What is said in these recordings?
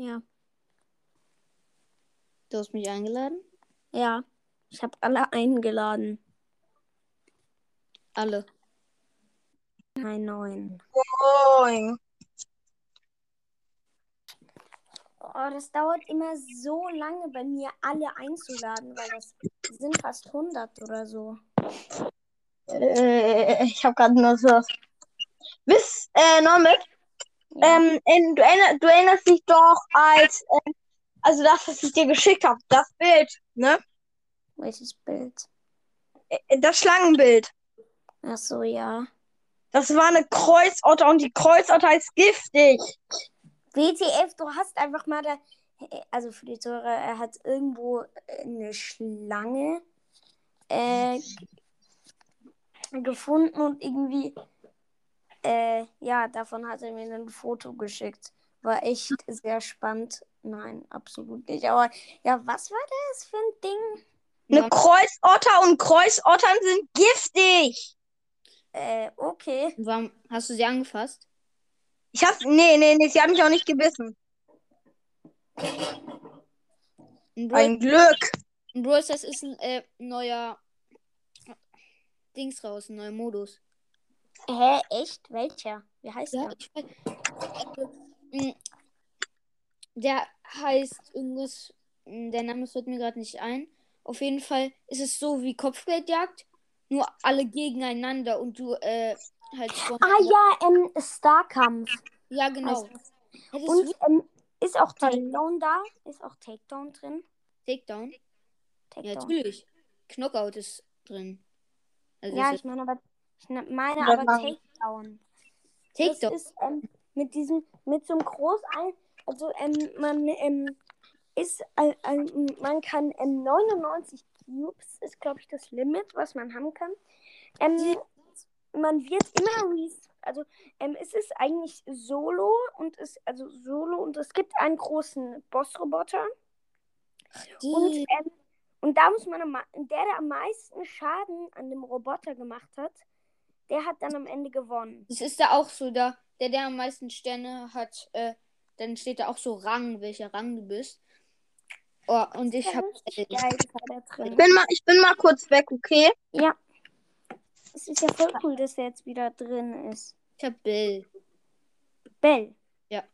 Ja. Du hast mich eingeladen? Ja. Ich habe alle eingeladen. Alle. Nein, neun. Moin. Oh, das dauert immer so lange bei mir, alle einzuladen, weil das sind fast 100 oder so. Äh, ich habe gerade nur so. Bis, äh, Normet, Ja. ähm, in, du, erinner, du erinnerst dich doch als, ähm, also das, was ich dir geschickt habe, das Bild, ne? Welches Bild? Äh, Das Schlangenbild. Ach so, ja. Das war eine Kreuzotter und die Kreuzotter ist giftig. WTF, du hast einfach mal da. Also für die Zuhörer, er hat irgendwo eine Schlange äh, gefunden und irgendwie. Äh, ja, davon hat er mir ein Foto geschickt. War echt sehr spannend. Nein, absolut nicht. Aber ja, was war das für ein Ding? Eine Kreuzotter und Kreuzottern sind giftig. Äh, okay. Warum hast du sie angefasst? Ich hab, nee, nee, nee, sie hat mich auch nicht gebissen. Ein Ein Glück. ein Brawl ist ein äh, neuer Dings raus, ein neuer Modus. Hä, echt? Welcher? Wie heißt Ja, der? ich weiß. Also, mh, der heißt irgendwas. mh, Der Name fällt mir gerade nicht ein. Auf jeden Fall ist es so wie Kopfgeldjagd, nur alle gegeneinander und du äh, halt. Ah ja, ähm, Starkampf. Ja, genau. Hättest Und ähm, ist auch Takedown da? Ist auch Takedown drin? Takedown? Ja, Takedown. natürlich. Knockout ist drin. Also Ja, ist ich meine aber, ich ne- meine aber. Takedown. Takedown. Das ist ähm, mit diesem, mit so einem Großein, also ähm, man ähm, ist, äh, ähm, man kann ähm, 99 Cubes ist glaube ich das Limit, was man haben kann. Ähm, man wird immer res also ähm, es ist eigentlich Solo und es also Solo und es gibt einen großen Bossroboter und ähm, und da muss man am, der der am meisten Schaden an dem Roboter gemacht hat, der hat dann am Ende gewonnen. das ist da auch so, da, der, der am meisten Sterne hat, äh, dann steht da auch so Rang, welcher Rang du bist. Oh, und ich hab. Richtig geil, das war da Ich bin mal, ich bin mal kurz weg, okay? Ja. Es ist ja voll cool, dass er jetzt wieder drin ist. Ich hab Bill. Bell. Ja.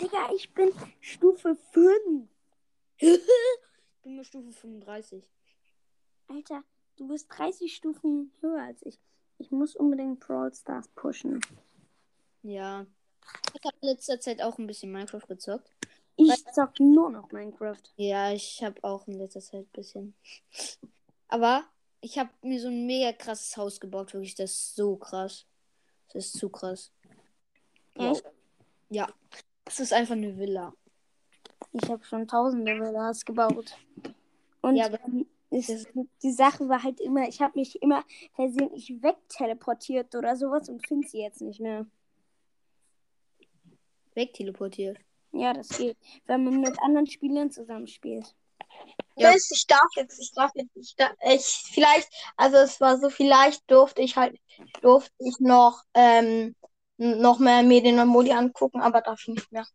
Digga, ich bin Stufe 5. ich bin nur Stufe 35. Alter, du bist 30 Stufen höher als ich. Ich muss unbedingt Brawl Stars pushen. Ja. Ich habe in letzter Zeit auch ein bisschen Minecraft gezockt. Ich zock nur noch Minecraft. Ja, ich habe auch in letzter Zeit ein bisschen. Aber ich habe mir so ein mega krasses Haus gebaut. Wirklich, das ist so krass. Das ist zu krass. Ja. Das ist einfach eine Villa. Ich habe schon tausende Villas gebaut. Und Ja, aber- die Sache war halt immer, ich habe mich immer versehentlich wegteleportiert oder sowas und finde sie jetzt nicht mehr. Wegteleportiert. Ja, das geht. Wenn man mit anderen Spielern zusammenspielt. Ja. Mist, ich darf jetzt, ich darf jetzt, ich, darf, ich vielleicht, also es war so, vielleicht durfte ich halt, durfte ich noch, ähm, noch mehr Medien und Modi angucken, aber darf ich nicht mehr.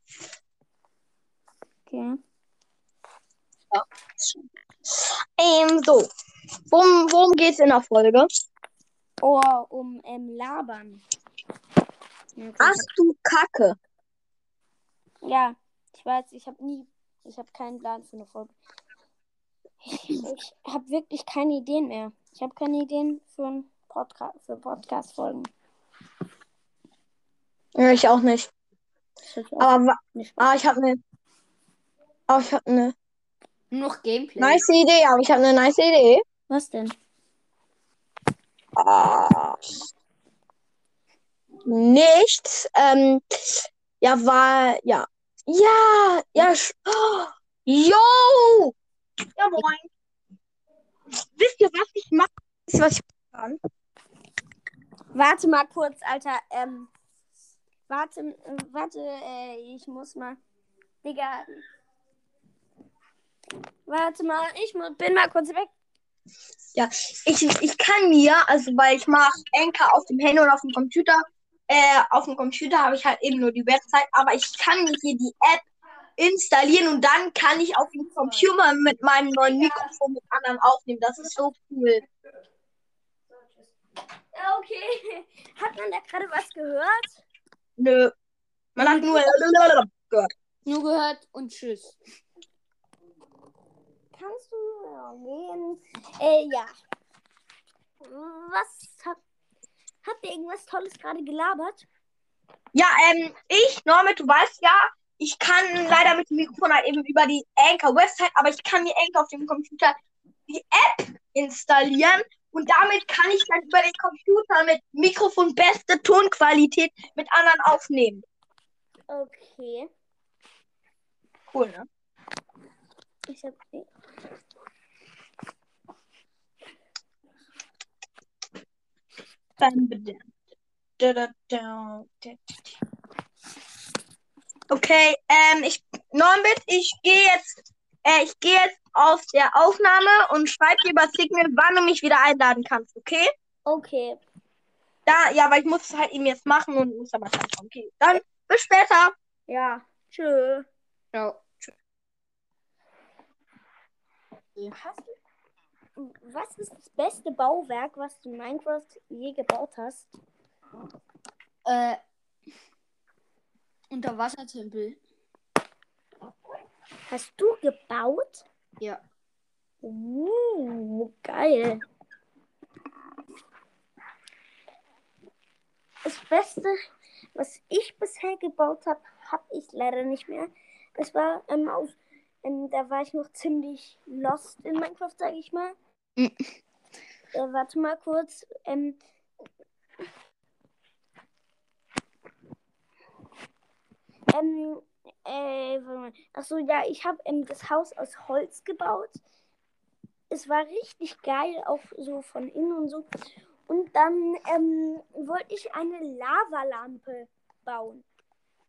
Okay. Ähm, so. Worum, worum geht's in der Folge? Oh, um ähm, Labern. Ach du Kacke. Ja, ich weiß, ich habe nie, ich habe keinen Plan für eine Folge. Ich habe wirklich keine Ideen mehr. Ich habe keine Ideen für, ein Podca für Podcast-Folgen. Ja, ich auch nicht. Sich auch Aber, nicht ah, ich habe eine, aber ich habe eine Nur noch Gameplay. nice Idee, aber ich habe eine nice Idee. Was denn? Ah, nichts. Ähm, ja, war, ja. Ja, ja. Oh, yo! Ja, moin. Wisst ihr, was ich mache? Was ich kann? Warte mal kurz, Alter. Ähm, warte, äh, warte, äh, ich muss mal. Digga. Warte mal, ich bin mal kurz weg. Ja, ich, ich kann mir, also weil ich mache Anchor auf dem Handy und auf dem Computer, äh, auf dem Computer habe ich halt eben nur die Website, aber ich kann mir hier die App installieren und dann kann ich auf dem Computer mit meinem neuen Mikrofon mit anderen aufnehmen. Das ist so cool. Okay. Hat man da gerade was gehört? Nö. Man hat nur gehört. Nur gehört und tschüss. Kannst du ja, gehen? Äh, ja. Was hat. Habt ihr irgendwas Tolles gerade gelabert? Ja, ähm, ich, Normit, du weißt ja, ich kann leider mit dem Mikrofon halt eben über die Anchor-Website, aber ich kann mir Anchor auf dem Computer die App installieren und damit kann ich dann über den Computer mit Mikrofon beste Tonqualität mit anderen aufnehmen. Okay. Cool, ne? Ich hab. Bam, badam. Da, da, da, da, da. Okay, ähm, ich, Norbit, ich gehe jetzt, äh, ich gehe jetzt auf der Aufnahme und schreib dir über Signal, wann du mich wieder einladen kannst, okay? Okay. Da, ja, weil ich muss es halt eben jetzt machen und muss aber dann kommen. Okay, dann bis später. Ja. Tschö. Ciao. Hast du, was ist das beste Bauwerk, was du in Minecraft je gebaut hast? Äh, Unterwassertempel. Hast du gebaut? Ja. Uh, geil. Das Beste, was ich bisher gebaut habe, habe ich leider nicht mehr. Das war ähm, auf, ähm, da war ich noch ziemlich lost in Minecraft, sage ich mal. Äh, warte mal kurz. Ähm, ähm, äh, warte mal. ach so, ja, ich habe ähm, das Haus aus Holz gebaut. Es war richtig geil, auch so von innen und so. Und dann ähm, wollte ich eine Lavalampe bauen.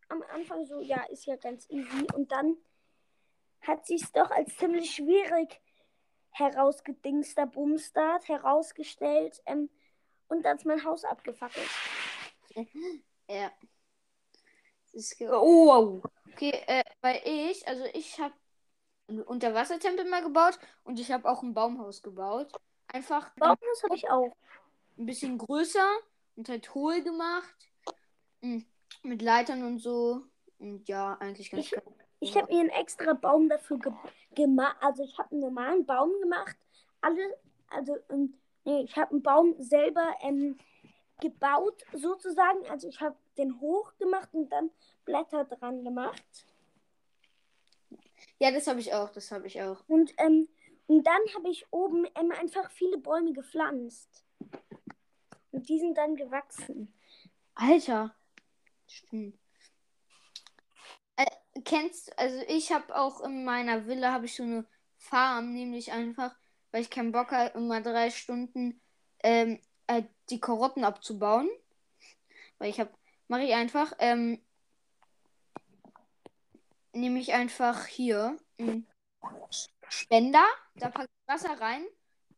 Am Anfang so, ja, ist ja ganz easy. Und dann hat sich doch als ziemlich schwierig herausgedingster Bumstart herausgestellt. Ähm, und dann ist mein Haus abgefackelt. Ja. Oh, wow. Okay, äh, weil ich, also ich habe einen Unterwassertempel mal gebaut und ich habe auch ein Baumhaus gebaut. Einfach Baumhaus habe ich auch. ein bisschen größer und halt hohl gemacht. Mm, Mit Leitern und so. Und ja, eigentlich ganz Ich- geil. Ich habe mir einen extra Baum dafür ge gemacht. Also ich habe einen normalen Baum gemacht. Alle, also ähm, nee, ich habe einen Baum selber ähm, gebaut sozusagen. Also ich habe den hoch gemacht und dann Blätter dran gemacht. Ja, das habe ich auch, das habe ich auch. Und, ähm, und dann habe ich oben ähm, einfach viele Bäume gepflanzt. Und die sind dann gewachsen. Alter. Stimmt. Kennst, also ich habe auch in meiner Villa habe ich so eine Farm, nämlich einfach, weil ich keinen Bock habe, immer drei Stunden ähm, äh, die Karotten abzubauen. Weil ich habe, mache ich einfach, ähm, nehme ich einfach hier einen Spender, da packe ich Wasser rein,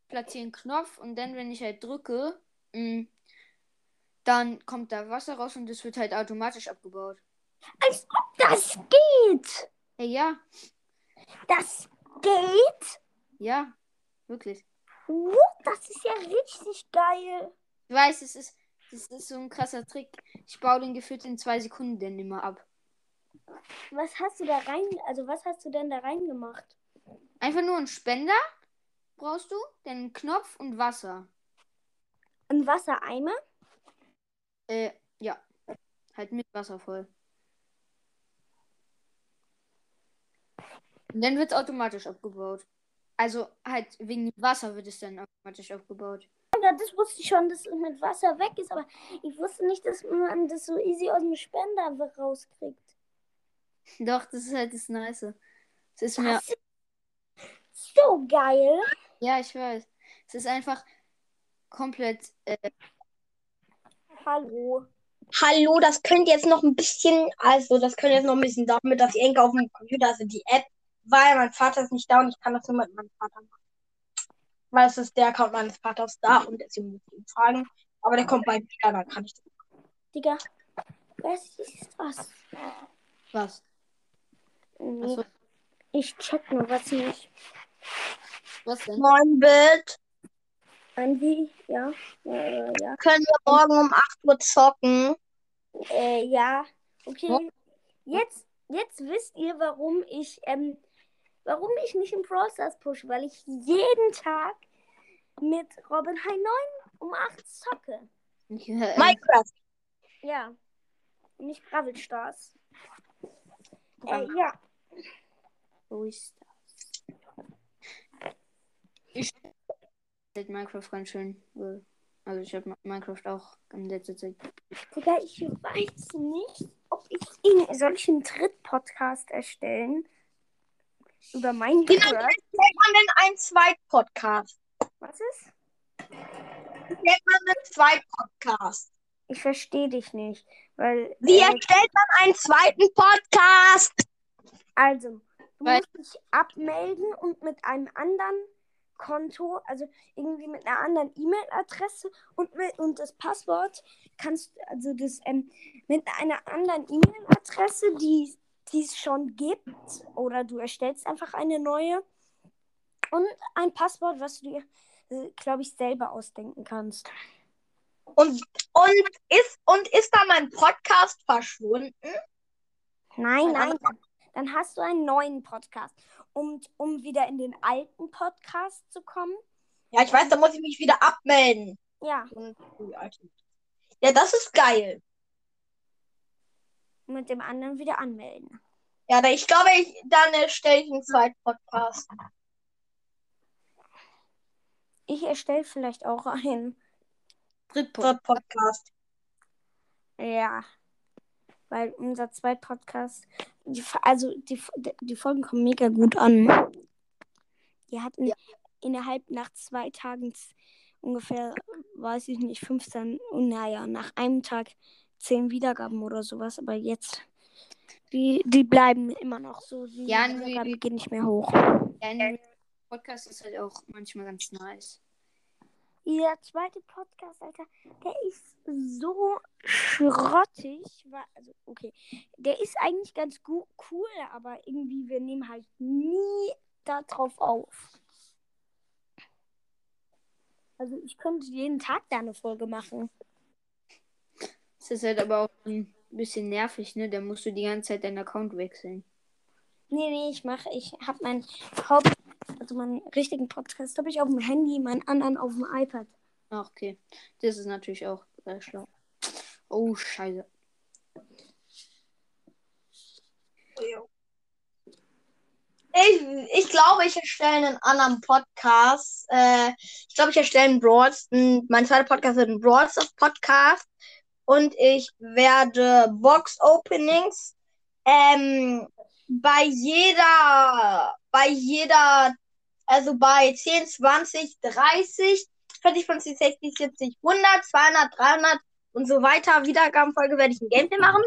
platziere einen Knopf und dann, wenn ich halt drücke, mh, dann kommt da Wasser raus und es wird halt automatisch abgebaut. Als ob das geht! Ja, Das geht! ja, wirklich. What? Das ist ja richtig geil. Ich weiß, es ist, das ist so ein krasser Trick. Ich baue den gefühlt in zwei Sekunden dann immer ab. Was hast du da rein, also was hast du denn da reingemacht? Einfach nur einen Spender brauchst du, dann einen Knopf und Wasser. Ein Wassereimer? Äh, ja. Halt mit Wasser voll. Und dann wird es automatisch abgebaut. Also halt wegen dem Wasser wird es dann automatisch abgebaut. Digga, das wusste ich schon, dass es mit Wasser weg ist, aber ich wusste nicht, dass man das so easy aus dem Spender rauskriegt. Doch, das ist halt das Nice. Es ist mir. Das ist so geil. Ja, ich weiß. Es ist einfach komplett. Äh, Hallo. Hallo, das könnte jetzt noch ein bisschen, also das könnte jetzt noch ein bisschen dauern, dass ich Enke auf dem Computer, also die App, weil mein Vater ist nicht da und ich kann das nur mit meinem Vater machen. Weil es ist der Account meines Vaters da und deswegen muss ich ihn fragen. Aber der kommt bald wieder, dann kann ich das. Digga, was ist das? was? Nee, ich check nur was nicht. was denn? Moin, Bild. Ein wie? Ja. Äh, ja. Können wir morgen um 8 Uhr zocken? Äh, ja. Okay. Jetzt, jetzt wisst ihr, warum ich, ähm, warum ich nicht im Brawl Stars pushe, weil ich jeden Tag mit Robin High 9 um 8 zocke. Ja, äh, Minecraft. Ja. Und nicht Bravel Stars. Äh, ja. Wo ist das? Ich finde Minecraft ganz schön. Also ich habe Minecraft auch in letzter Zeit. Digga, ich weiß nicht, ob ich einen Dritt-Podcast erstellen? Über Wie Minecraft? nennt man denn einen Zweit-Podcast? Was ist? Wie nennt man einen Zweit-Podcast? Ich verstehe dich nicht. Weil. Wie äh, erstellt man einen zweiten Podcast? Also, du Weil- musst dich abmelden und mit einem anderen Konto, also irgendwie mit einer anderen E-Mail-Adresse und, mit- und das Passwort kannst also das ähm, mit einer anderen E-Mail-Adresse, die die es schon gibt, oder du erstellst einfach eine neue und ein Passwort, was du dir, glaube ich, selber ausdenken kannst. Und, und, ist, und ist da mein Podcast verschwunden? Nein, Ein nein, dann, dann hast du einen neuen Podcast. Und um wieder in den alten Podcast zu kommen, Ja, ich weiß, da muss ich mich wieder abmelden. ja, ja, das ist geil. Mit dem anderen wieder anmelden. Ja, ich glaube, ich, dann erstelle ich einen zweiten Podcast. Ich erstelle vielleicht auch einen. Drittpot. Dritt Podcast. Ja. Weil unser Zweit-Podcast, die, F- also die, die Folgen kommen mega gut an. Die hatten Ja. innerhalb nach zwei Tagen ungefähr, weiß ich nicht, 15, und naja, nach einem Tag 10 Wiedergaben oder sowas. Aber jetzt, die, die bleiben immer noch so. Die Ja, Wiedergaben wie- gehen nicht mehr hoch. Ja, Podcast ist halt auch manchmal ganz nice. Der zweite Podcast, Alter, der ist so schrottig. Also, okay. Der ist eigentlich ganz gu cool, aber irgendwie, wir nehmen halt nie darauf auf. Also, ich könnte jeden Tag da eine Folge machen. Es ist halt aber auch ein bisschen nervig, ne? Da musst du die ganze Zeit deinen Account wechseln. Nee, nee, ich mache, ich habe meinen Haupt, also meinen richtigen Podcast habe ich auf dem Handy, meinen anderen auf dem iPad. Ach, okay. Das ist natürlich auch sehr schlau. Oh, scheiße. Ich, ich glaube, ich erstelle einen anderen Podcast. Äh, ich glaube, ich erstelle einen Broads. Mein zweiter Podcast wird ein Broads Podcast. Und ich werde Box Openings ähm, bei jeder, bei jeder, also bei 10, 20, 30, 40, 50, 60, 70, 100, 200, 300 und so weiter Wiedergabenfolge werde ich ein Gameplay machen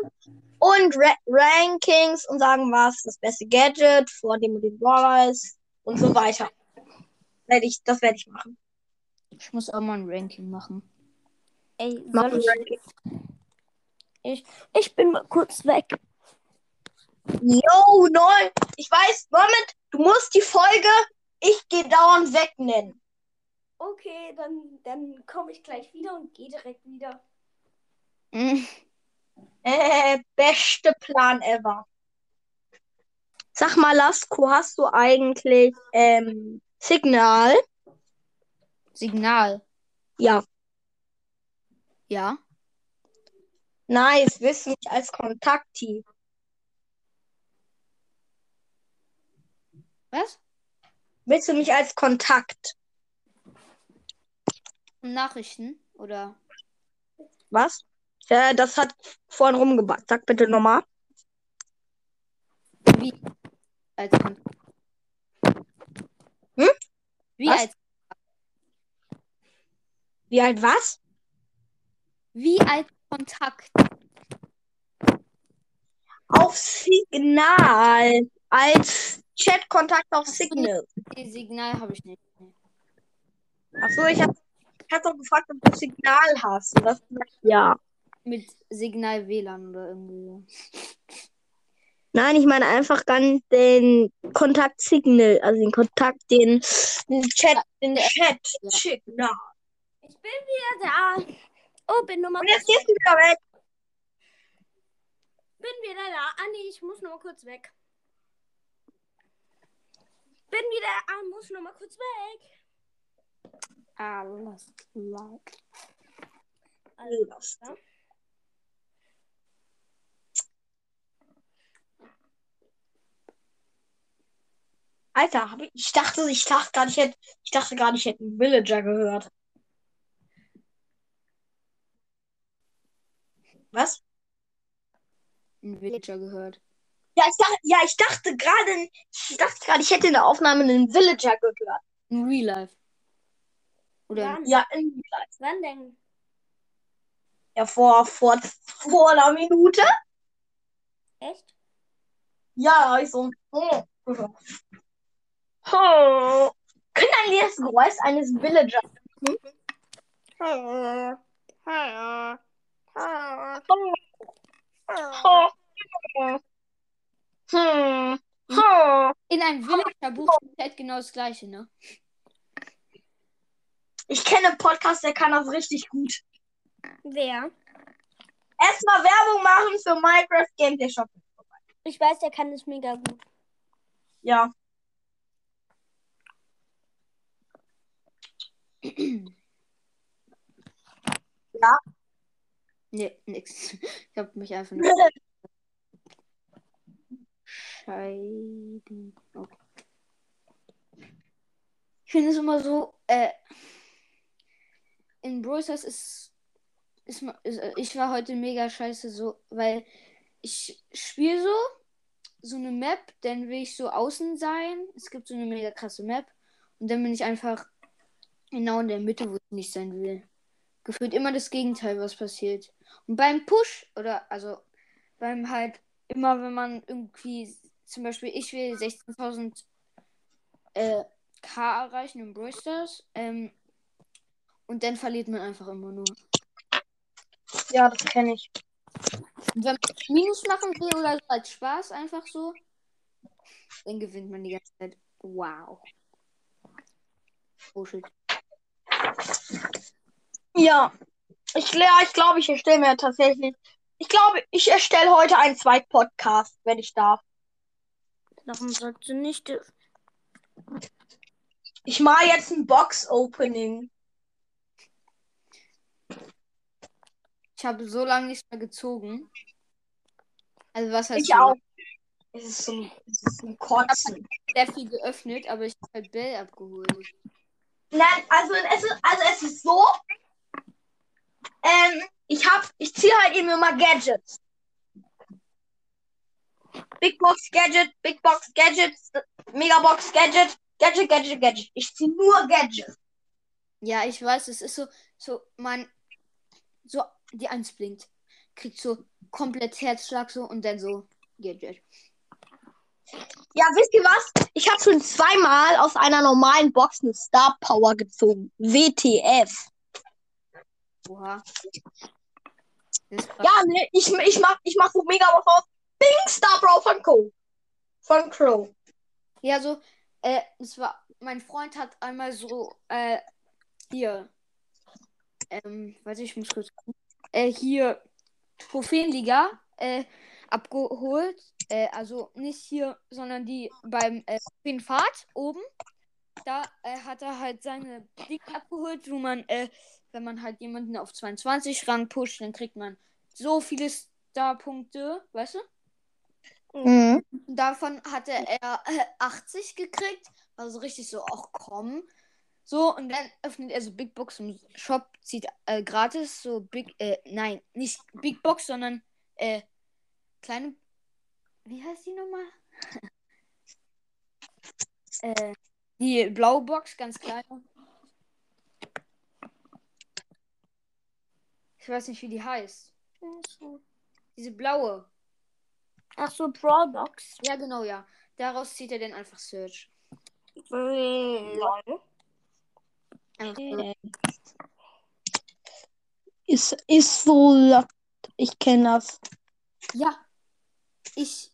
und Ra Rankings und sagen, was das beste Gadget vor dem und dem Brawler ist und so weiter. Werde ich, das werde ich machen. Ich muss auch mal ein Ranking machen. Ey, soll ich, ich, ich bin mal kurz weg. Yo, neun. Ich weiß, Moment, du musst die Folge Ich gehe dauernd weg nennen. Okay, dann, dann komme ich gleich wieder und gehe direkt wieder. Hm. Äh, beste Plan ever. Sag mal, Lasko, hast du eigentlich ähm, Signal? Signal. Ja. Ja. Nice, willst du mich als Kontakti? Was? Willst du mich als Kontakt? Nachrichten? Oder? Was? Ja, das hat vorhin rumgebackt. Sag bitte nochmal. Wie? Als Kontakt. Hm? Wie Was? als, Wie halt was? Wie als Kontakt. Auf Signal. Als Chatkontakt auf Signal. Signal habe ich nicht. Achso, ich hab, ich hab doch gefragt, ob du Signal hast. Und das ja. Mit Signal WLAN oder irgendwie so. Nein, ich meine einfach dann den Kontakt Signal, also den Kontakt, den, den Chat, den Chat Ja. Signal. Ich bin wieder da. Oh, bin nur mal Und jetzt gehst du wieder weg. bin wieder da. Ah, nee, ich muss nur mal kurz weg. Bin wieder da, muss nur mal kurz weg. Alles klar. Alles. Alter, hab ich, ich dachte, ich dachte ich hätte, ich dachte gerade, ich hätte einen Villager gehört. Was? Ein Villager gehört. Ja, ich dachte, ja, ich dachte gerade, ich dachte gerade, ich hätte in der Aufnahme einen Villager gehört. In Real Life. Oder Wann? Ja, in, Wann denn? ja vor, vor, vor einer Minute. Echt? Ja, ich so. Oh. Oh. Können wir das Geräusch eines Villagers Oh. In einem Villager-Buch steht genau das gleiche, ne? Ich kenne einen Podcast, der kann das richtig gut. Wer? Erstmal Werbung machen für Minecraft Gameplay Shop. Ich weiß, der kann es mega gut. Ja. Nee, nix. Ich hab mich einfach nur scheiden. Okay. Ich finde es immer so, äh, in Brawl Stars ist, ist, ist, äh, ich war heute mega scheiße so, weil ich spiele so, so eine Map, dann will ich so außen sein. Es gibt so eine mega krasse Map und dann bin ich einfach genau in der Mitte, wo ich nicht sein will. Gefühlt immer das Gegenteil, was passiert. Und beim Push, oder also beim halt immer, wenn man irgendwie, zum Beispiel, ich will 16.000 äh, K erreichen im Brawl ähm, und dann verliert man einfach immer nur. Ja, das kenne ich. Und wenn man Minus machen will oder so als Spaß einfach so, dann gewinnt man die ganze Zeit. Wow. Oh shit. Ja. Ich, ja, ich glaube, ich erstelle mir tatsächlich. Ich glaube, ich erstelle heute einen zweiten Podcast, wenn ich darf. Warum sollst du nicht? Ich mache jetzt ein Box-Opening. Ich habe so lange nicht mehr gezogen. Also was heißt Ich so auch. Es ist zum, es ist zum Kotzen. sehr viel geöffnet, aber ich habe halt Bell abgeholt. Nein, also es ist, also es ist so. Ähm, ich hab, ich ziehe halt eben immer Gadgets. Big Box Gadget, Big Box Gadgets, Megabox Gadget, Gadget, Gadget, Gadget. Ich ziehe nur Gadgets. Ja, ich weiß, es ist so, so, man, so, die Eins blinkt, kriegt so komplett Herzschlag so und dann so Gadget. Ja, wisst ihr was? Ich habe schon zweimal aus einer normalen Box eine Star Power gezogen. WTF. Oha. Ja, ne, ich, ich mach, ich mach so Megabox aus. Bing Star Power von Co. Von Crow. Ja, so, äh, es war, mein Freund hat einmal so, äh, hier, ähm, weiß ich, muss kurz gucken, äh, hier, Trophäenliga, äh, abgeholt, äh, also nicht hier, sondern die beim, äh, Trophäenfahrt oben, da, äh, hat er halt seine Dinge abgeholt, wo man, äh, wenn man halt jemanden auf 22 Rang pusht, dann kriegt man so viele Star-Punkte, weißt du? Mhm. Davon hatte er äh, 80 gekriegt. Also richtig so, ach komm. So, und dann öffnet er so Big Box im Shop, zieht äh, gratis so Big, äh, nein, nicht Big Box, sondern äh, kleine, wie heißt die nochmal? äh, die blaue Box, ganz klein. Ich weiß nicht, wie die heißt. Diese blaue. Ach so, Brawlbox. Ja, genau, ja. Daraus zieht er dann einfach Search. Lol. Okay. Ist, ist so. la- Ich kenne das. Ja. Ich,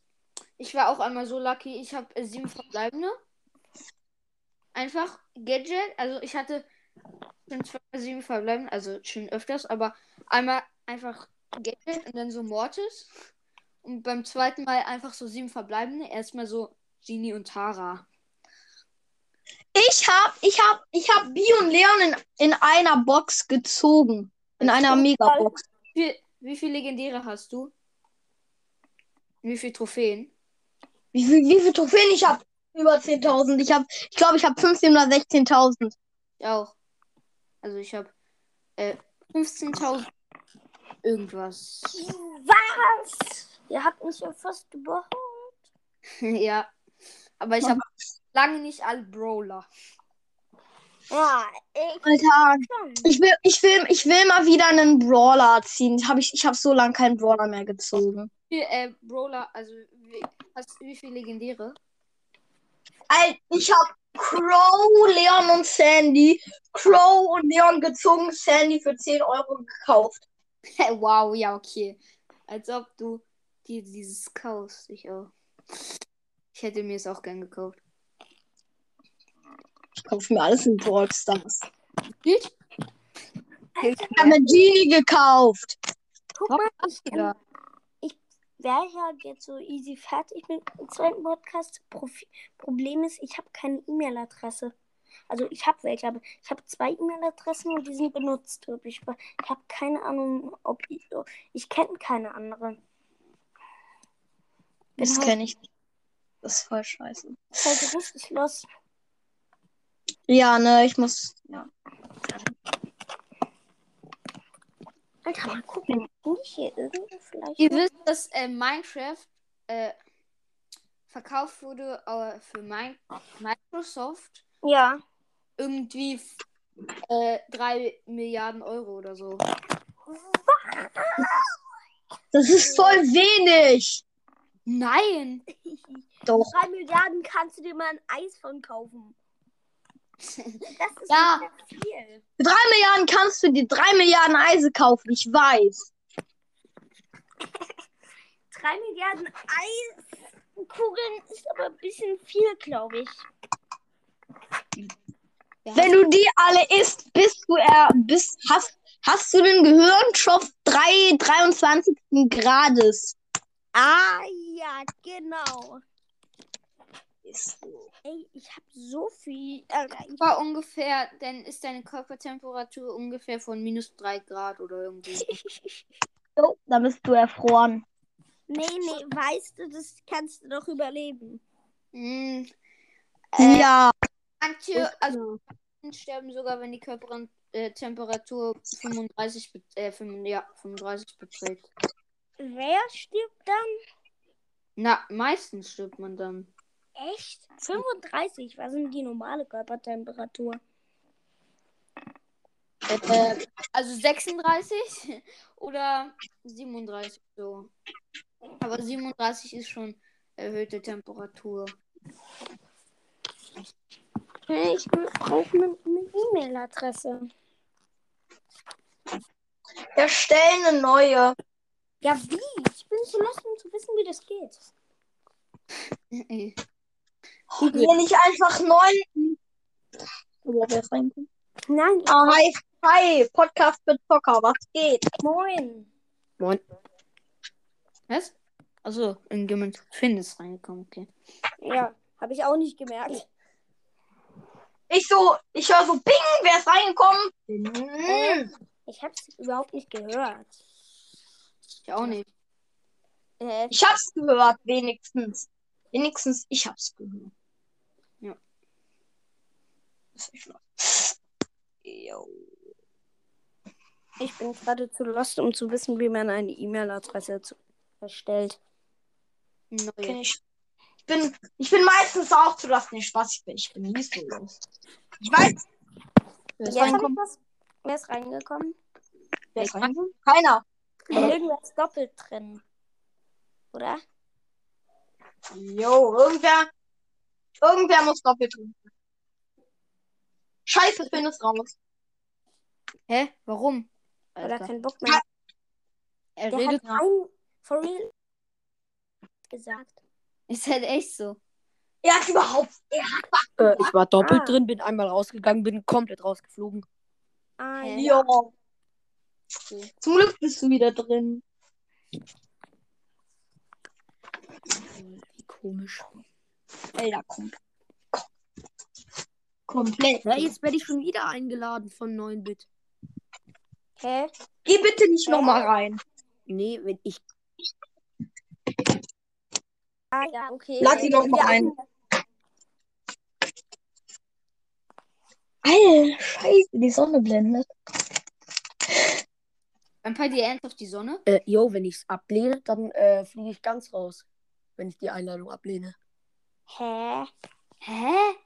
ich war auch einmal so lucky. Ich habe äh, sieben verbleibende. Einfach Gadget. Also ich hatte schon zweimal sieben verbleibende, also schon öfters, aber einmal einfach Gadget und dann so Mortis. Und beim zweiten Mal einfach so sieben verbleibende. Erstmal so Genie und Tara. Ich hab, ich hab, ich hab Bi und Leon in, in einer Box gezogen. In einer Megabox. Wie, wie viele Legendäre hast du? Wie viele Trophäen? Wie viel, wie viel Trophäen ich hab? Über 10.000. Ich hab, ich glaube, ich hab 15.000 oder 16.000. Ich auch. Also ich habe äh, 15.000 irgendwas. Was? Ihr habt mich ja fast überholt. ja. Aber ich habe lange nicht alle Brawler. Ja, ich Alter, ich will, ich will, ich will mal wieder einen Brawler ziehen. Hab ich ich habe so lange keinen Brawler mehr gezogen. Wie viel äh, Brawler, also wie, hast, wie viele Legendäre? Alter, ich hab Crow, Leon und Sandy. Crow und Leon gezogen, Sandy für 10 Euro gekauft. wow, ja, okay. Als ob du dir dieses kaufst. Ich auch. Ich hätte mir es auch gern gekauft. Ich kaufe mir alles in Brawl Stars. Ich habe mir Genie gekauft. Guck mal, ich, Ja. Wäre ja jetzt so easy fertig mit dem zweiten Podcast. Profi Problem ist, ich habe keine E-Mail-Adresse. Also ich habe welche, aber ich habe zwei E-Mail-Adressen und die sind benutzt. Ich, ich habe keine Ahnung, ob ich, ich kenne keine andere. Das halt- kenne ich nicht. Das ist voll scheiße. ist halt richtig los. Ja, ne, ich muss. Ja. Alter, mal gucken. Bin ich hier irgendwo vielleicht? Ihr noch? wisst, dass äh, Minecraft äh, verkauft wurde äh, für mein Microsoft Ja. irgendwie äh, 3 Milliarden Euro oder so. Das ist voll wenig. Nein! Doch. Drei Milliarden kannst du dir mal ein Eis von kaufen. Das ist Ja. viel. Für drei Milliarden kannst du dir drei Milliarden Eise kaufen, ich weiß. Drei Milliarden Eiskugeln ist aber ein bisschen viel, glaube ich. Wenn du die alle isst, bist du er bist, hast, hast du den Gehirnschopf 3, 23. Grades. Ah, ja, genau. Ist. Ey, ich habe so viel. Ich war ungefähr, dann ist deine Körpertemperatur ungefähr von minus 3 Grad oder irgendwie. So, dann bist du erfroren. Nee, nee, weißt du, das kannst du doch überleben. Hm. Äh, ja. Manche, also sterben sogar, wenn die Körpertemperatur 35, be- äh, 35, ja, 35 beträgt. Wer stirbt dann? Na, meistens stirbt man dann. Echt? 35? Was ist die normale Körpertemperatur? Äh, also 36 oder 37 so. Aber 37 ist schon erhöhte Temperatur. Ich brauche eine eine E-Mail-Adresse. Erstellen eine neue. Ja, wie? Ich bin zu lost, um zu wissen, wie das geht. Ey. Wenn ich einfach neun. Nein, ich Ah, hi, hi, Podcast mit Zocker, was geht? Moin. Moin. Was? Achso, irgendjemand Finn ist reingekommen, okay. Ja, habe ich auch nicht gemerkt. Ich so, ich höre so, Bing, wer ist reingekommen? Hm. Ich habe es überhaupt nicht gehört. Ich auch nicht. Äh, Ich hab's gehört, wenigstens. Wenigstens, ich hab's gehört. Nicht los. Jo. Ich bin gerade zu lost, um zu wissen, wie man eine E-Mail-Adresse erstellt. Neue. Kenn ich. Ich bin, ich bin meistens auch zu lassen. Nee, Spaß, ich bin, ich bin nie so los. Ich weiß. Wer ist was? Wer ist reingekommen? Wer ist reingekommen? Keiner. Irgendwer ist doppelt drin. Oder? Jo, irgendwer. Irgendwer muss doppelt tun. Scheiße, Finn ist raus. Hä? Warum? Oder Alter. kein Bock mehr. Er Der redet hat rein for real gesagt. Ist halt echt so. Er hat überhaupt. Er hat. Äh, ich war doppelt Ah. drin, bin einmal rausgegangen, bin komplett rausgeflogen. Ah, Hä? ja. Jo. Zum Glück bist du wieder drin. Wie komisch. Alter, komplett. Komplett. Ja, jetzt werde ich schon wieder eingeladen von 9-Bit. Hä? Geh bitte nicht nochmal rein. Nee, wenn ich. Ah, ja, okay. Lad sie noch mal Ja, ein. Alter, scheiße, die Sonne blendet. Ein paar dir ernsthaft die Sonne? Äh, yo, wenn ich es ablehne, dann äh, fliege ich ganz raus. Wenn ich die Einladung ablehne. Hä? Hä?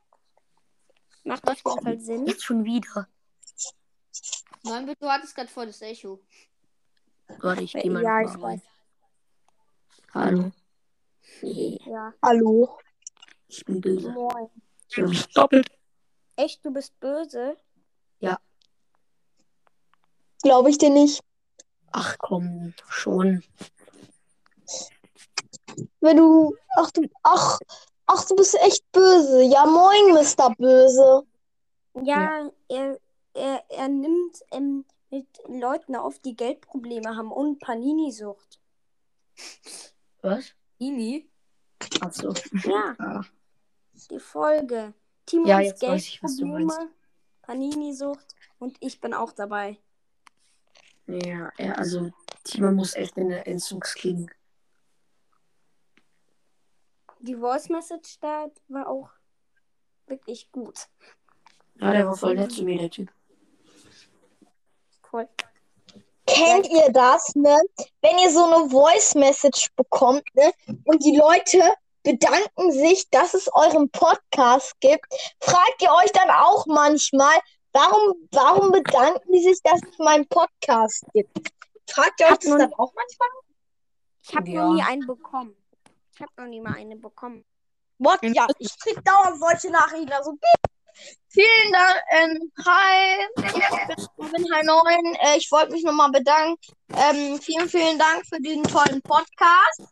Macht auf jeden Fall Sinn. Jetzt schon wieder. Nein, du hattest gerade voll das Echo. Warte, ich gehe mal Ja, ich weiß. Hallo. Nee, Ja. Hallo. ich bin böse. Moin. Ich bin doppelt. Echt, du bist böse? Glaube ich dir nicht. Ach komm, schon. Wenn du. Ach du. Ach. Ach, du bist echt böse. Ja, moin, Mr. Böse. Ja, Er, er, er nimmt ähm, mit Leuten auf, die Geldprobleme haben und Panini-Sucht. Was? Ini? Achso. Ja, Ah. die Folge. Timons Ja, jetzt weiß ich, was du Geldprobleme, Panini-Sucht und ich bin auch dabei. Ja, ja, also Timo muss echt in der Entzugsklinik. Die Voice Message da war auch wirklich gut. Ja, der war voll nett zu mir, der Typ. Cool. Kennt ihr das, ne? Wenn ihr so eine Voice Message bekommt, ne? Und die Leute bedanken sich, dass es euren Podcast gibt, fragt ihr euch dann auch manchmal, warum, warum bedanken die sich, dass es meinen Podcast gibt? Fragt ihr euch das dann auch manchmal? Ich habe Ja. noch nie einen bekommen. Ich habe noch nie mal eine bekommen. What? Ja, ich krieg dauernd solche Nachrichten. Also, vielen Dank. Ähm, hi, ich bin Hi 9. Äh, ich wollte mich nochmal bedanken. Ähm, vielen, vielen Dank für diesen tollen Podcast.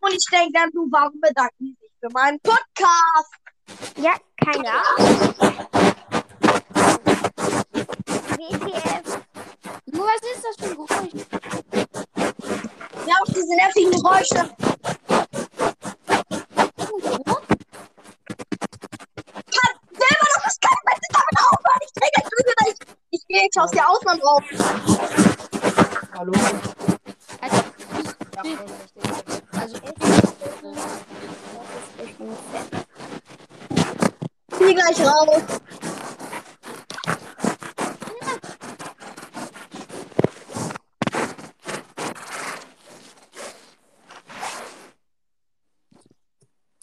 Und ich denke dann so, warum bedanken die sich für meinen Podcast? Ja, keine Ahnung. WTF. Nur was ist das für ein Geräusch? Ja, auch diese nervigen Geräusche. Aufhören. Ich Lüge, ich, ich gehe jetzt aus der Ausland raus. Hallo. Also, Ja, also Ich gehe gleich raus.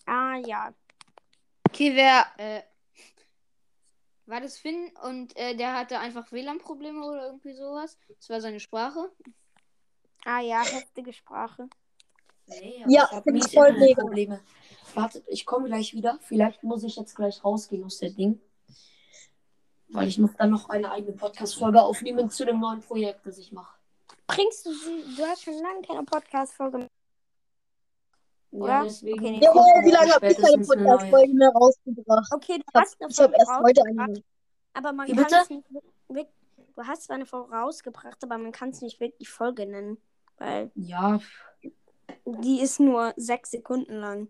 Ah ja. Okay, wer, äh, war das Finn und äh, der hatte einfach WLAN-Probleme oder irgendwie sowas? Das war seine Sprache. Ah ja, heftige Sprache. Nee, Ja, ich hab voll Internetprobleme. Wartet, ich komme gleich wieder. Vielleicht muss ich jetzt gleich rausgehen aus der Ding. Weil ich muss dann noch eine eigene Podcast-Folge aufnehmen zu dem neuen Projekt, das ich mache. Bringst du sie? Du hast schon lange keine Podcast-Folge mehr. Ja, deswegen. Okay, nee. Jawohl, wie lange habe ich keine. Podcast-Folge mehr rausgebracht? Okay, du Ich habe hast eine ich hab Folge erst heute eine. aber man kann es nicht wirklich. Du hast zwar eine Folge rausgebracht, aber man kann es nicht wirklich Folge nennen. Weil Ja, die ist nur sechs Sekunden lang.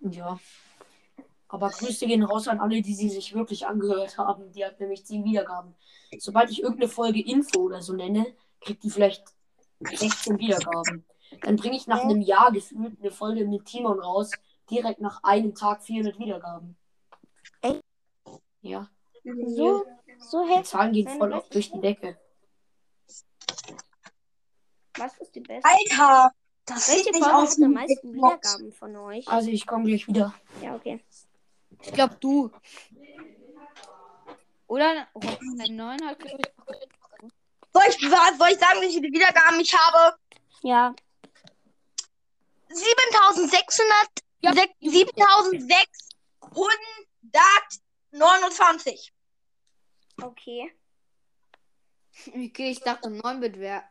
ja. Aber Grüße gehen raus an alle, die sie sich wirklich angehört haben. Die hat nämlich 10 Wiedergaben. Sobald ich irgendeine Folge Info oder so nenne, kriegt die vielleicht 16 Wiedergaben. Dann bringe ich nach einem Jahr gefühlt eine Folge mit Timon raus. Direkt nach einem Tag 400 Wiedergaben. Echt? Ja. So, so Die heftig. Zahlen gehen voll auf ich durch die. Decke. Was ist die beste? Alter, das Welche Folge aus hat wie meisten. Wiedergaben von euch? Also ich komme gleich wieder. Ja, okay. Ich glaube du. Oder? Oh, 9 hat, glaube ich. Soll ich, soll ich sagen, wie viele Wiedergaben ich habe? Ja, 7600, Ja. sech- 7629. okay. Okay, ich dachte 9 Bit wäre.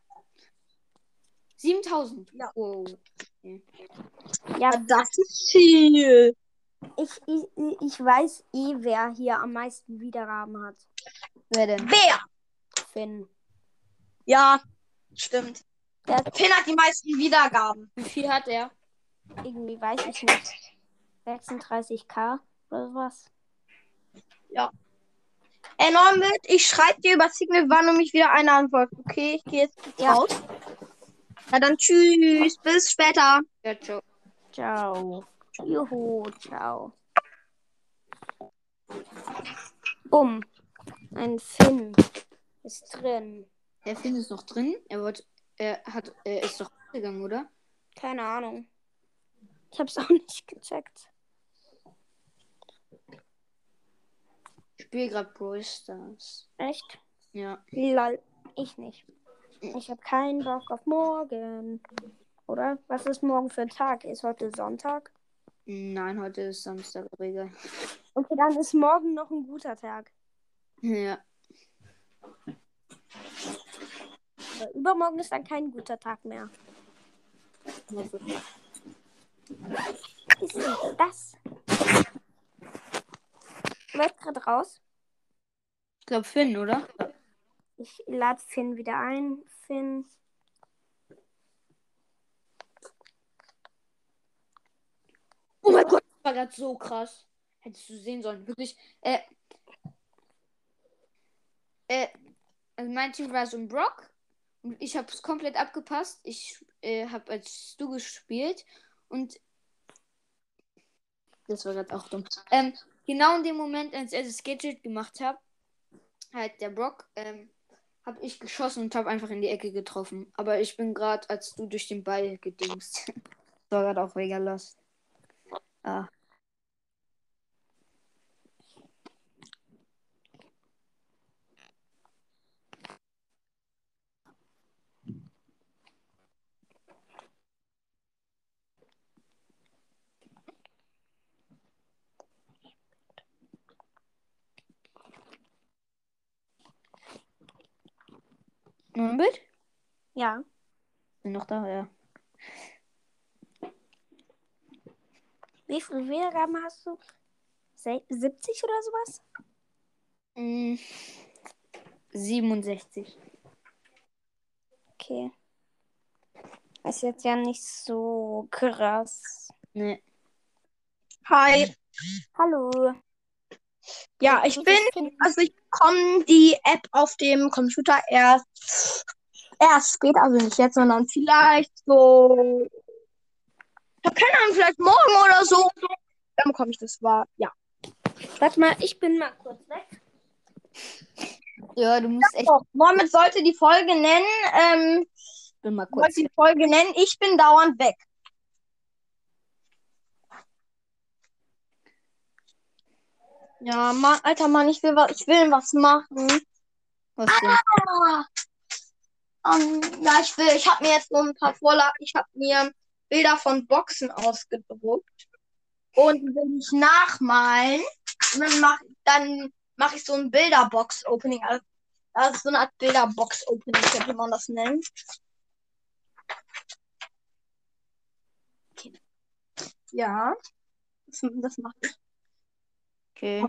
7000. Ja. Wow. Ja, Das ist viel. ich, ich, ich weiß eh, wer hier am meisten Wiedergaben hat. Wer denn? Wer? Finn. Ja, stimmt. Der Finn hat die meisten Wiedergaben. Wie viel hat er? irgendwie, weiß ich nicht. 36k oder sowas. Ey, Norbert, ich schreibe dir über Signal, wann du mich wieder eine Antwort. Okay, ich gehe jetzt Ja. raus. Na dann tschüss, bis später. Ja, ciao. Ciao. Juhu, ciao. Bumm. Ein Finn ist drin. Der Finn ist noch drin. Er wird, er hat, er ist doch gegangen, oder? Keine Ahnung. Ich hab's auch nicht gecheckt. Ich spiele gerade Brawl Stars. Echt? Ja. Lol. Ich nicht. Ich hab keinen Bock auf morgen. Oder? Was ist morgen für ein Tag? Ist heute Sonntag? Nein, heute ist Samstag, aber egal. Okay, dann ist morgen noch ein guter Tag. Ja. Übermorgen ist dann kein guter Tag mehr. Was ist das? Wer ist gerade raus? Ich glaube Finn, oder? Ich lade Finn wieder ein. Finn. Oh mein Gott, das war gerade so krass. Hättest du sehen sollen. Wirklich. Äh. Äh. Also mein Team war so ein Brock. Ich habe es komplett abgepasst. Ich äh, habe als du gespielt. Und. Das war gerade auch dumm. Ähm, genau in dem Moment, als er das Gadget gemacht hat, halt der Brock, ähm, habe ich geschossen und habe einfach in die Ecke getroffen. Aber ich bin gerade, als du durch den Ball gedingst. war gerade auch mega lost. Ah. Noch ein Bild? Ja. Bin noch da, ja. Wie viele Wiedergaben hast du? Se 70 oder sowas? Mm, 67. Okay. Ist jetzt ja nicht so krass. Nee. Hi. Hallo. Ja, ich bin, also ich bekomme die App auf dem Computer erst, erst später, also nicht jetzt, sondern vielleicht so, ich hab keine Ahnung, vielleicht morgen oder so. Dann bekomme ich das, war, ja. Warte mal, ich bin mal kurz weg. Ja, du musst echt. Mohammed sollte die Folge nennen, ähm, Bin mal kurz. sollte die Folge nennen, ich bin dauernd weg. Ja, Mann, alter Mann, ich will was, ich will was machen. Was? Ah, ähm, ja, ich will, ich habe mir jetzt so ein paar Vorlagen, ich habe mir Bilder von Boxen ausgedruckt und will ich nachmalen dann mache dann mach ich so ein Bilderbox-Opening. Also, das ist so eine Art Bilderbox-Opening, könnte man das nennen. Okay. Ja, das, das mache ich. Okay.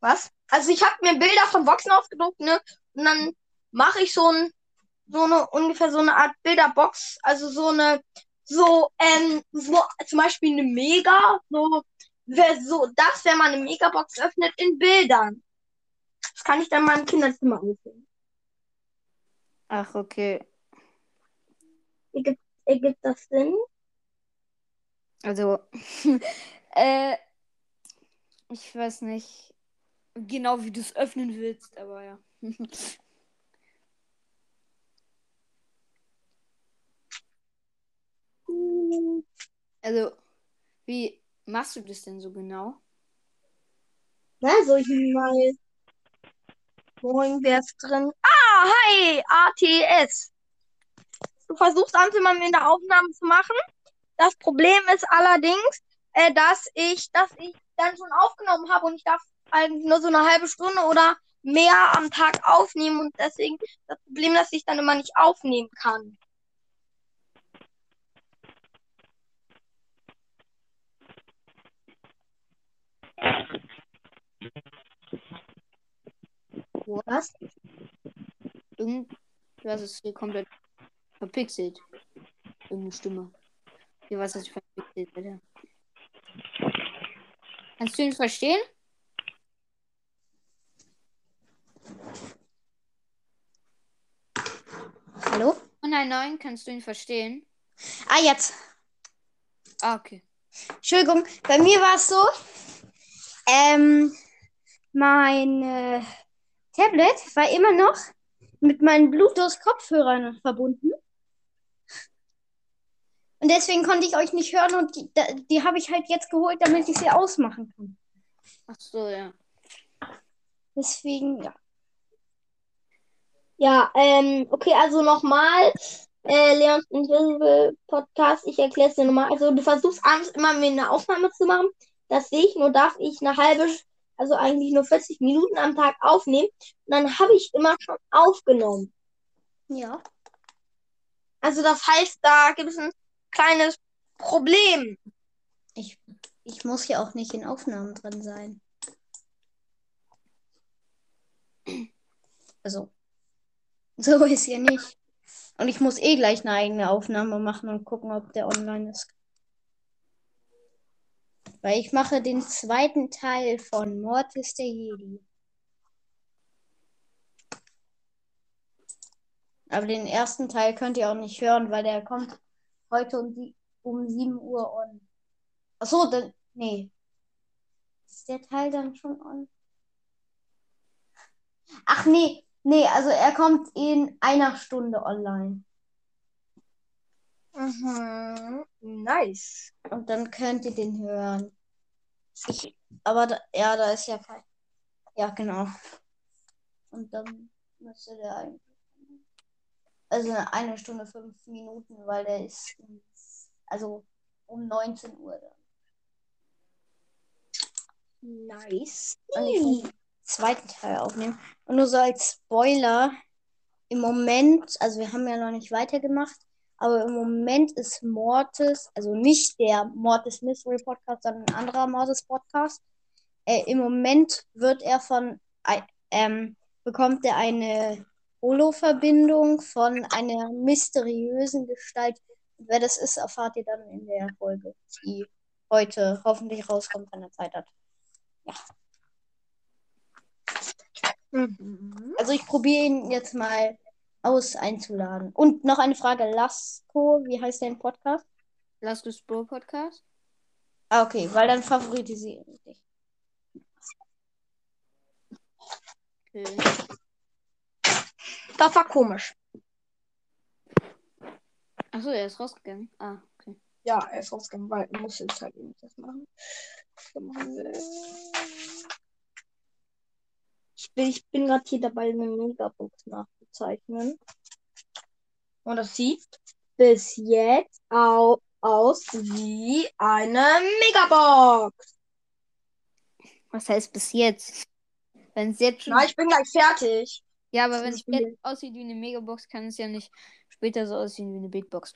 Was? Also ich habe mir Bilder von Boxen ausgedruckt, ne? Und dann mache ich so ein, so eine, ungefähr so eine Art Bilderbox, also so eine, so, ähm, so, zum Beispiel eine Mega, so, wer so, das, wenn man eine Megabox öffnet, in Bildern. Das kann ich dann mal im Kinderzimmer aufnehmen. Ach, okay. Ergibt, ergibt das Sinn? Also, äh, ich weiß nicht. Genau wie du es öffnen willst, aber ja. also, wie machst du das denn so genau? Na, soll ich mal. Moin, wer ist drin? Ah, hi, ATS. Du versuchst mal in der Aufnahme zu machen. Das Problem ist allerdings, äh, dass ich, dass ich dann schon aufgenommen habe und ich darf eigentlich nur so eine halbe Stunde oder mehr am Tag aufnehmen und deswegen das Problem, dass ich dann immer nicht aufnehmen kann. Was? Irgendwas ist hier komplett verpixelt. Irgendeine Stimme. Hier was ist verpixelt, bitte. Kannst du ihn verstehen? Hallo? Oh nein, nein, kannst du ihn verstehen? Ah, jetzt. Ah, okay. Entschuldigung, bei mir war es so, ähm, mein äh, Tablet war immer noch mit meinen Bluetooth-Kopfhörern verbunden. Und deswegen konnte ich euch nicht hören und die, die habe ich halt jetzt geholt, damit ich sie ausmachen kann. Ach so, ja. Deswegen, ja. Ja, ähm, okay, also nochmal, äh, Leons Invisible Podcast, ich erkläre es dir nochmal. Also du versuchst abends immer mir eine Aufnahme zu machen. Das sehe ich, nur darf ich eine halbe, also eigentlich nur 40 Minuten am Tag aufnehmen. Und dann habe ich immer schon aufgenommen. Ja. Also das heißt, da gibt es ein kleines Problem. Ich, ich muss ja auch nicht in Aufnahmen drin sein. Also, so ist ja nicht. Und ich muss eh gleich eine eigene Aufnahme machen und gucken, ob der online ist. Weil ich mache den zweiten Teil von Mortis der Jedi. Aber den ersten Teil könnt ihr auch nicht hören, weil der kommt heute um, die, um 7 Uhr on. Achso, dann. Nee. Ist der Teil dann schon on? Ach nee, nee, also er kommt in einer Stunde online. Mhm. Nice. Und dann könnt ihr den hören. Ich, aber da, ja, da ist ja kein. Ja, genau. Und dann müsste der eigentlich. Also eine Stunde fünf Minuten, weil der ist um, also um 19 Uhr dann. Nice. Und ich will den zweiten Teil aufnehmen. Und nur so als Spoiler, im Moment, also wir haben ja noch nicht weitergemacht, aber im Moment ist Mortis, also nicht der Mortis Mystery Podcast, sondern ein anderer Mortis Podcast. Äh, Im Moment wird er von, äh, ähm, bekommt er eine Holo-Verbindung von einer mysteriösen Gestalt. Wer das ist, erfahrt ihr dann in der Folge, die heute hoffentlich rauskommt, wenn er Zeit hat. Ja. Mhm. Also ich probiere ihn jetzt mal aus einzuladen. Und noch eine Frage, Lasko, wie heißt dein Podcast? Du Bro Podcast? Ah, okay, weil dann favorisiere ich dich. Okay. Das war komisch. Achso, er ist rausgegangen. Ah, okay. Ja, er ist rausgegangen, weil er muss jetzt halt eben das machen. Ich bin, ich bin gerade hier dabei, eine Megabox nachzuzeichnen. Und das sieht bis jetzt au aus wie eine Megabox. Was heißt bis jetzt? Wenn es jetzt schon. Na, ich bin gleich fertig. Ja, aber wenn es jetzt aussieht wie eine Megabox, kann es ja nicht später so aussehen wie eine Big Box.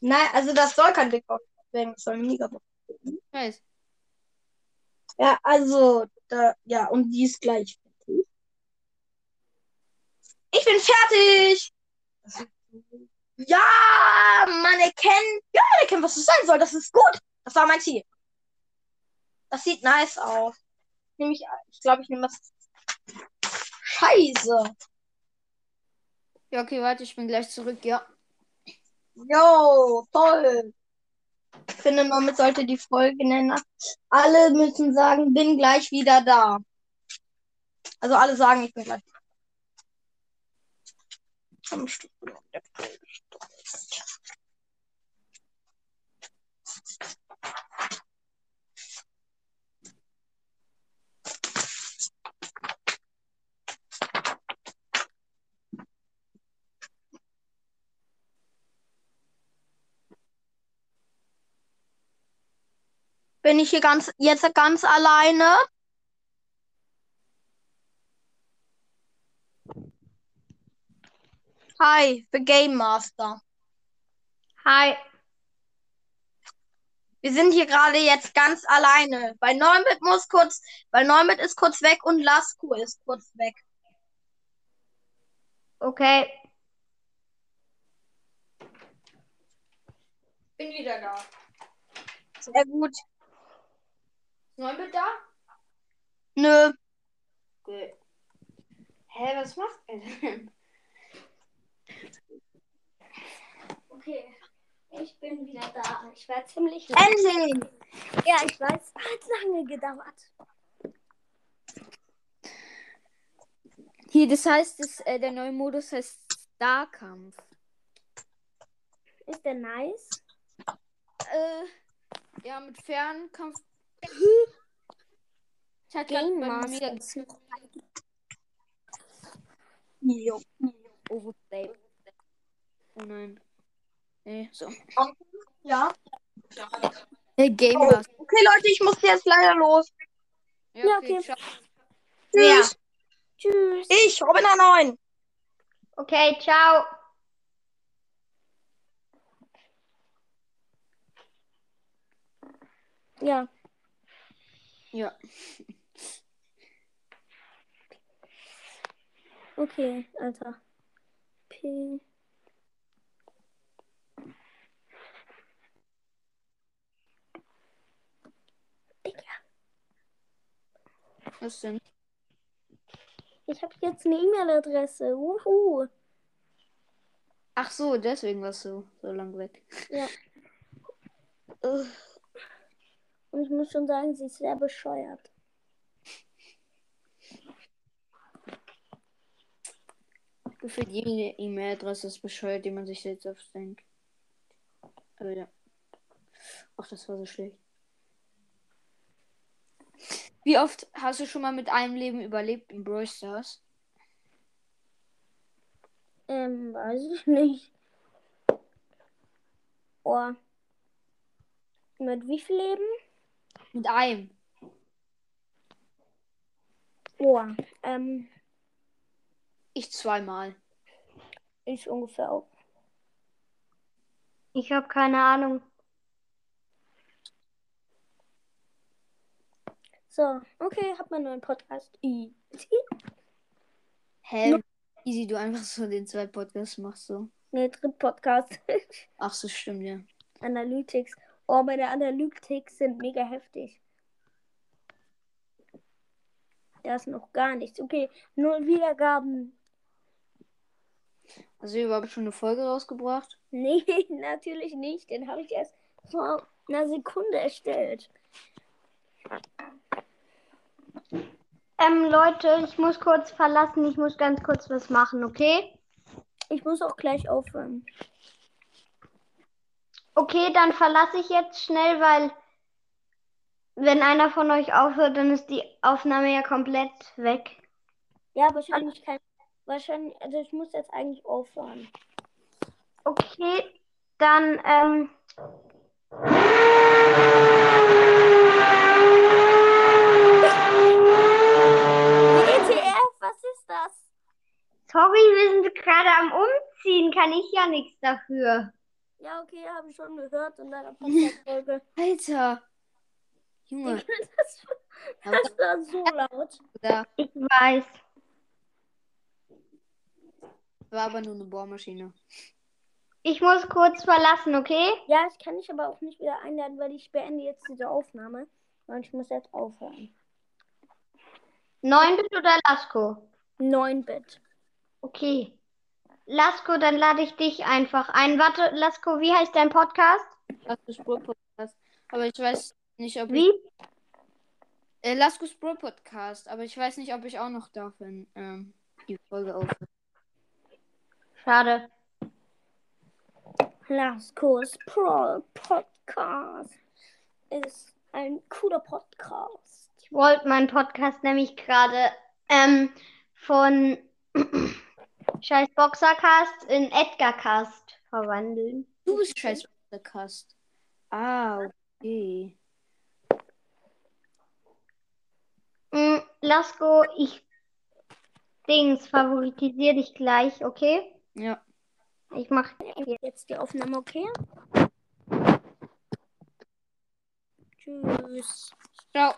Nein, also das soll kein Big Box werden, das soll eine Megabox. Ich weiß. Ja, also, da, ja, und die ist gleich fertig. Ich bin fertig! Ja, man erkennt, ja, man erkennt, was es sein soll. Das ist gut. Das war mein Ziel. Das sieht nice aus. Nehme ich, ich glaube, ich nehme das. Scheiße. Ja, okay, warte, ich bin gleich zurück, ja. Jo, toll. Ich finde, damit sollte die Folge nennen. Alle müssen sagen, bin gleich wieder da. Also alle sagen, ich bin gleich. Am Stück Bin ich hier ganz jetzt ganz alleine? Hi, the Game Master. Hi. Wir sind hier gerade jetzt ganz alleine. Weil Neumit muss kurz, weil Neumit ist kurz weg und Lasku ist kurz weg. Okay. Bin wieder da. Sehr gut. Neubit da? Nö. Okay. Hä, was macht er denn? Okay, ich bin wieder da. Ich war ziemlich Endlich. Ja, ich weiß, hat lange gedauert. Hier, das heißt, das, äh, der neue Modus heißt Starkampf. Ist der nice? Äh, ja, mit Fernkampf. Ich hatte Game Master. mir ist noch- Jo. Overplay. Oh nein. Nee, so. Ja. Hey, Game Oh. Master. Okay, Leute, ich muss jetzt leider los. Ja, okay. ciao. Tschüss. Tschüss. Ich, Robin A9. Okay, ciao. Ja. Ja. Okay, Alter. P. Was denn? Ich habe jetzt eine E-Mail-Adresse. Wuhu. Ach so, deswegen warst du so lang weg. Ja. Und ich muss schon sagen, sie ist sehr bescheuert. Gefühlt jede E-Mail-Adresse ist bescheuert, die man sich selbst ausdenkt. Aber ja. Ach, das war so schlecht. Wie oft hast du schon mal mit einem Leben überlebt in Brawl Stars? Ähm, weiß ich nicht. Oh. Mit wie viel Leben? Mit einem. Oh. Ähm, Ich zweimal. ich ungefähr auch. Ich habe keine Ahnung. So, okay, hab meinen neuen Podcast. I. Hä? Easy, du einfach so den zwei Podcasts machst so. Nee, Dritt-Podcast. Ach so, stimmt, ja. Analytics. Oh, meine Analytics sind mega heftig. Da ist noch gar nichts. Okay, null Wiedergaben. Also überhaupt schon eine Folge rausgebracht? Nee, natürlich nicht. Den habe ich erst vor einer Sekunde erstellt. Ähm, Leute, ich muss kurz verlassen. Ich muss ganz kurz was machen, okay? Ich muss auch gleich aufhören. Okay, dann verlasse ich jetzt schnell, weil wenn einer von euch aufhört, dann ist die Aufnahme ja komplett weg. Ja, wahrscheinlich kein. Wahrscheinlich, also ich muss jetzt eigentlich aufhören. Okay, dann ähm, ETF, was ist das? sorry, wir sind gerade am Umziehen, kann ich ja nichts dafür. Ja, okay, habe ich schon gehört in deiner Podcast-Folge. Alter! Junge, das, das war so laut. da Ich weiß. war aber nur eine Bohrmaschine. Ich muss kurz verlassen, okay? Ja, ich kann dich aber auch nicht wieder einladen, weil ich beende jetzt diese Aufnahme. Und ich muss jetzt aufhören. 9-Bit oder Lasko? 9-Bit. Okay. Lasko, dann lade ich dich einfach ein. Warte, Lasko, wie heißt dein Podcast? Das ist Spur-Podcast. Aber ich weiß nicht, ob ich. Wie? Äh, Laskus Bro Podcast. Aber ich weiß nicht, ob ich auch noch darf, wenn ähm, die Folge aufhört. Schade. Laskos Pro Podcast ist ein cooler Podcast. Ich wollte meinen Podcast nämlich gerade ähm, von Scheiß Boxercast in Edgarcast verwandeln. Du bist scheiß Podcast. Ah, okay. Mm, Lasko, ich Dings favoritisiere dich gleich, okay? Ja. Ich mach Jetzt die Aufnahme okay? Tschüss. Ciao.